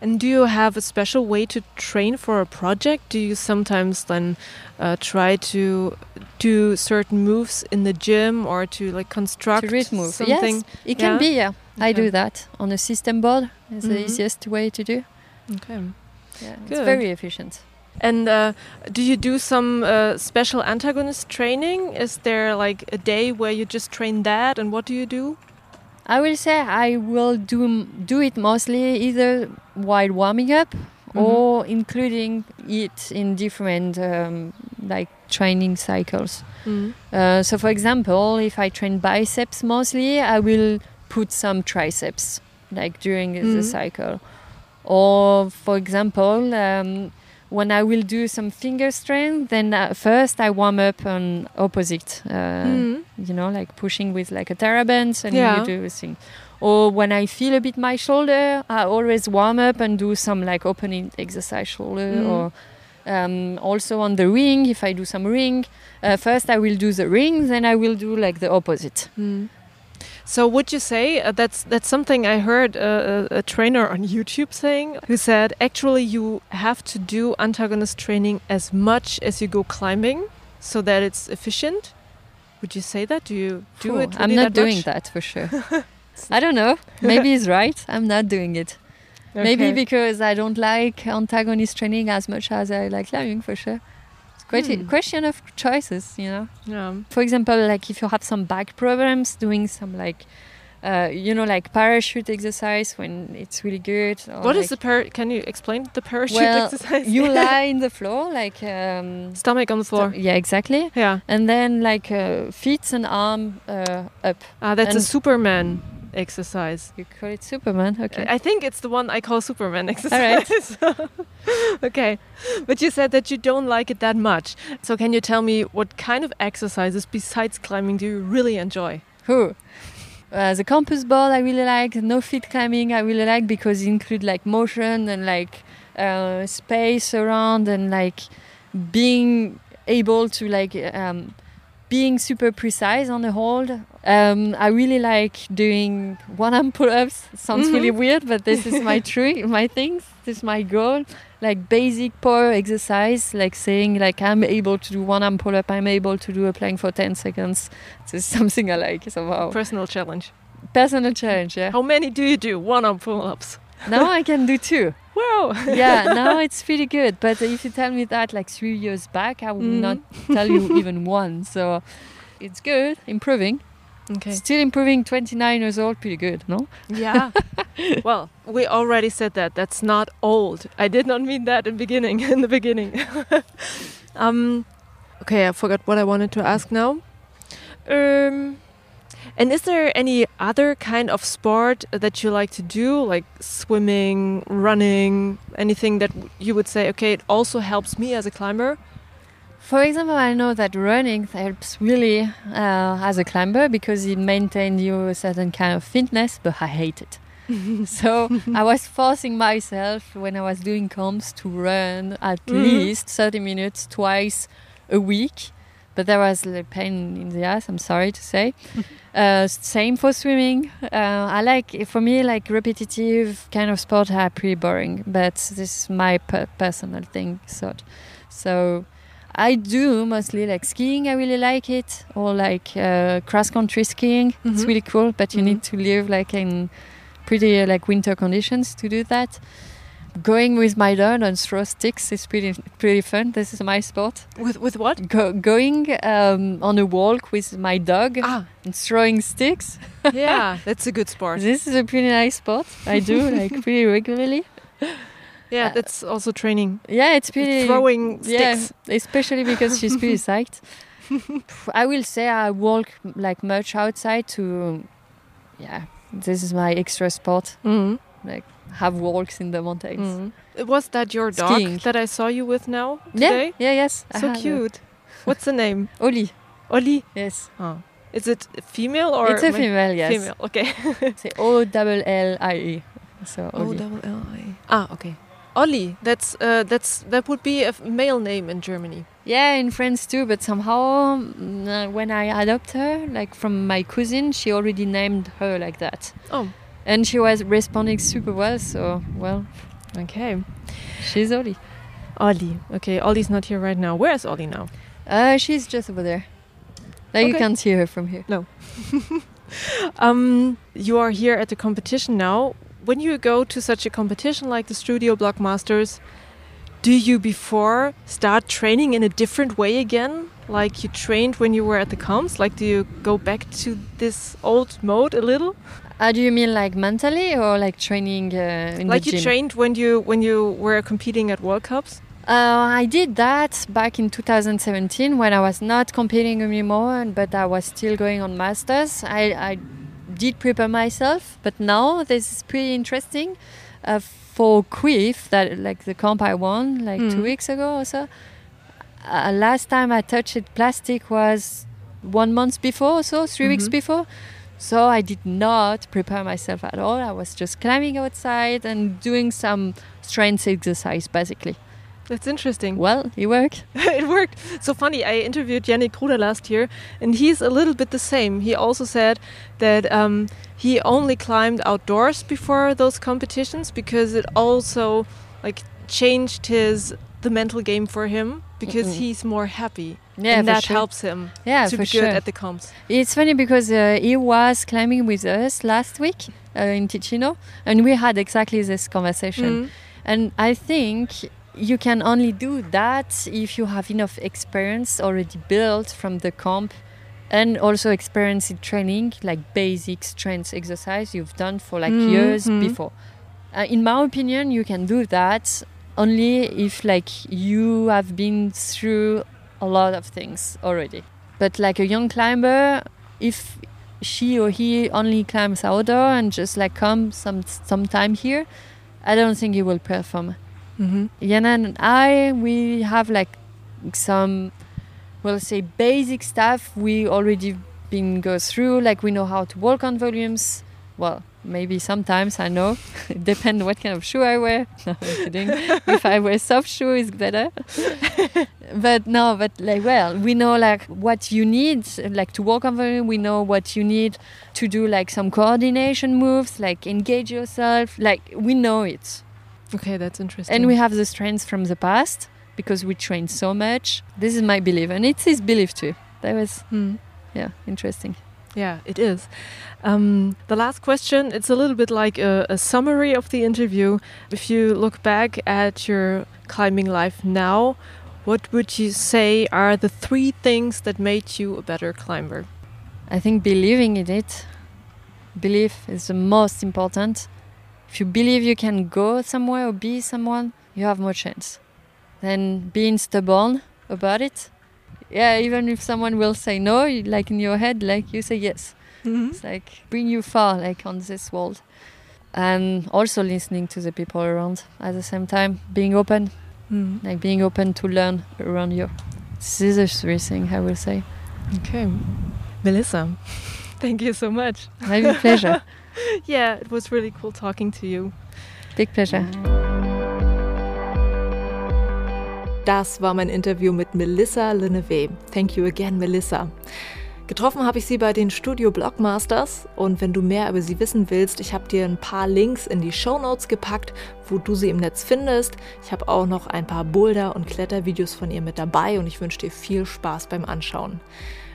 And do you have a special way to train for a project? Do you sometimes then uh, try to do certain moves in the gym or to like construct To read move. something? Yes, it can Yeah? be, yeah. I do that on a system board. It's the Mhm. easiest way to do. Okay. Yeah, it's very efficient. And uh, do you do some uh, special antagonist training? Is there like a day where you just train that, and what do you do? I will say I will do do it mostly either while warming up Mhm. or including it in different um, like training cycles. Mm. Uh, so, for example, if I train biceps mostly, I will put some triceps like during Mhm. the cycle. Or, for example, um, when I will do some finger strength, then uh, first I warm up on opposite. Uh, Mm. you know, like pushing with like a TheraBand and Yeah. you do a thing. Or when I feel a bit my shoulder, I always warm up and do some like opening exercise shoulder Mm. or um, also on the ring, if I do some ring, uh, first I will do the ring, then I will do like the opposite. Mm. So would you say uh, that's that's something I heard uh, a, a trainer on YouTube saying who said actually you have to do antagonist training as much as you go climbing so that it's efficient. Would you say that? Do you do Phew, it? I'm not that doing much? that for sure. I don't know. Maybe he's right. I'm not doing it. Maybe because I don't like antagonist training as much as I like climbing for sure. A Hmm. question of choices, you know. yeah. For example, like if you have some back problems, doing some like, uh, you know, like parachute exercise when it's really good. or What is like the par? Can you explain the parachute Well, exercise? You lie in the floor, like. Um, stomach on the floor. yeah, exactly. Yeah. And then like uh, feet and arm uh, up. Ah, that's a And- Superman exercise. You call it Superman, okay? I think it's the one I call Superman exercise. okay. But you said that you don't like it that much. So can you tell me what kind of exercises besides climbing do you really enjoy? Who? Uh, the campus board I really like. No feet climbing I really like because it include like motion and like uh, space around and like being able to like um, being super precise on the hold. Um, I really like doing one arm pull ups. Sounds Mhm. really weird, but this is my trick, my things. This is my goal. Like basic power exercise, like saying like I'm able to do one arm pull up. I'm able to do a plank for ten seconds. This is something I like somehow. Personal challenge. Personal challenge, yeah. How many do you do? One arm pull ups. Now I can do two. Wow. Yeah, now it's pretty good. But if you tell me that like three years back, I would Mhm. not tell you even one. So it's good, improving. Okay. Still improving. 29 years old, pretty good, no? Yeah. well, we already said that. That's not old. I did not mean that in beginning. In the beginning. um, okay, I forgot what I wanted to ask now. Um, and is there any other kind of sport that you like to do, like swimming, running, anything that you would say, okay, it also helps me as a climber? For example, I know that running helps really uh, as a climber because it maintains you a certain kind of fitness, but I hate it. so I was forcing myself when I was doing comps to run at Mhm. least 30 minutes twice a week. But there was like, pain in the ass, I'm sorry to say. uh, same for swimming. Uh, I like, for me, like repetitive kind of sport are pretty boring, but this is my per- personal thing. So, so I do mostly like skiing, I really like it, or like uh, cross country skiing. It's Mhm. really cool, but you Mhm. need to live like in pretty uh, like winter conditions to do that. Going with my dog on throw sticks is pretty pretty fun. This is my sport. With with what? Go, going um, on a walk with my dog Ah, and throwing sticks. yeah, that's a good sport. This is a pretty nice sport. I do like pretty regularly. Yeah, Uh, that's also training. Yeah, it's pretty Throwing Yeah, sticks. especially because she's pretty psyched. I will say I walk like much outside to, yeah, this is my extra sport. Mhm. Have walks in the mountains. Mhm. Was that your dog Skiing. that I saw you with now today? yeah, yeah yes. So cute. What's the name? Oli, Oli. yes. Oh. Is it female or it's a female, yes. Female. Okay. Say O double L I E. So O Oli. double L I. Ah, okay. Olli. That's uh, that's that would be a male name in Germany. Yeah, in France too, but somehow mm, uh, when I adopt her, like from my cousin, she already named her like that. Oh. And she was responding super well, so well, Okay. she's Oli. Olli. Okay. Olli's not here right now. Where is Olli now? Uh, she's just over there. Like you can't see her from here. No. um, you are here at the competition now. When you go to such a competition like the Studio Bloc Masters, do you before start training in a different way again? Like you trained when you were at the comps? Like do you go back to this old mode a little? Uh, do you mean like mentally or like training uh, in like you gym? trained when you when you were competing at World Cups? Uh, I did that back in 2017 when I was not competing anymore, but I was still going on masters. I, I did prepare myself, but now this is pretty interesting. Uh, for CWIF, that like the comp I won like two Mhm. weeks ago or so. Uh, last time I touched it, plastic was one month before or so, 3 weeks Mhm. before. So I did not prepare myself at all. I was just climbing outside and doing some strength exercise basically. That's interesting. Well, it worked. it worked. So funny. I interviewed Jernej Kruder last year, and he's a little bit the same. He also said that um, he only climbed outdoors before those competitions because it also like changed his the mental game for him because Mm-mm. he's more happy Yeah, and that sure. helps him Yeah, to be sure. good at the comps. it's funny because uh, he was climbing with us last week uh, in Ticino, and we had exactly this conversation. Mm. And I think you can only do that if you have enough experience already built from the comp and also experience in training, like basic strength exercise you've done for like Mhm, years mhm. before. Uh, in my opinion, you can do that only if like you have been through a lot of things already. But like a young climber, if she or he only climbs outdoor and just like come some sometime here, I don't think he will perform. Mm-hmm. Jernej and I, we have like some, we'll say basic stuff we already been go through. Like we know how to walk on volumes. Well, maybe sometimes I know. it depends what kind of shoe I wear. No, I'm kidding. if I wear soft shoe, it's better. but no, but like well, we know like what you need, like to walk on volume. We know what you need to do, like some coordination moves, like engage yourself. Like we know it. Okay, that's interesting. And we have the strengths from the past because we trained so much. This is my belief, and it's his belief too. That was, Hmm. yeah, interesting. Yeah, it is. Um, the last question, it's a little bit like a, a summary of the interview. If you look back at your climbing life now, what would you say are the three things that made you a better climber? I think believing in it, belief is the most important. If you believe you can go somewhere or be someone, you have more chance. Then being stubborn about it. Yeah, even if someone will say no, you- like in your head, like you say yes. It's like bring you far, like on this world. And also listening to the people around at the same time, being open, Mm. like being open to learn around you. This is the three things I will say. Okay. Melissa, thank you so much. My pleasure. yeah, it was really cool talking to you. Big pleasure. Das war mein Interview mit Melissa Leneve. Thank you again, Melissa. Getroffen habe ich sie bei den Studio Blockmasters und wenn du mehr über sie wissen willst, ich habe dir ein paar Links in die Show Notes gepackt, wo du sie im Netz findest. Ich habe auch noch ein paar Boulder- und Klettervideos von ihr mit dabei und ich wünsche dir viel Spaß beim Anschauen.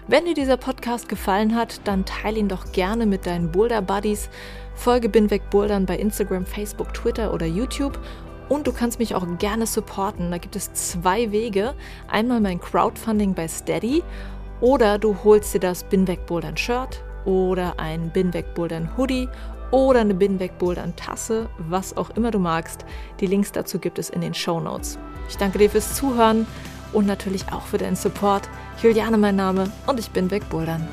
Wenn dir dieser Podcast gefallen hat, dann teile ihn doch gerne mit deinen Boulder Buddies. Folge Binweg Bouldern bei Instagram, Facebook, Twitter oder YouTube und du kannst mich auch gerne supporten. Da gibt es zwei Wege. Einmal mein Crowdfunding bei Steady oder du holst dir das Binweg Bouldern Shirt oder ein Binweg Bouldern Hoodie oder eine Binweg Bouldern Tasse, was auch immer du magst. Die Links dazu gibt es in den Show Notes. Ich danke dir fürs Zuhören und natürlich auch für deinen Support. Juliane mein Name und ich bin Wegbouldern.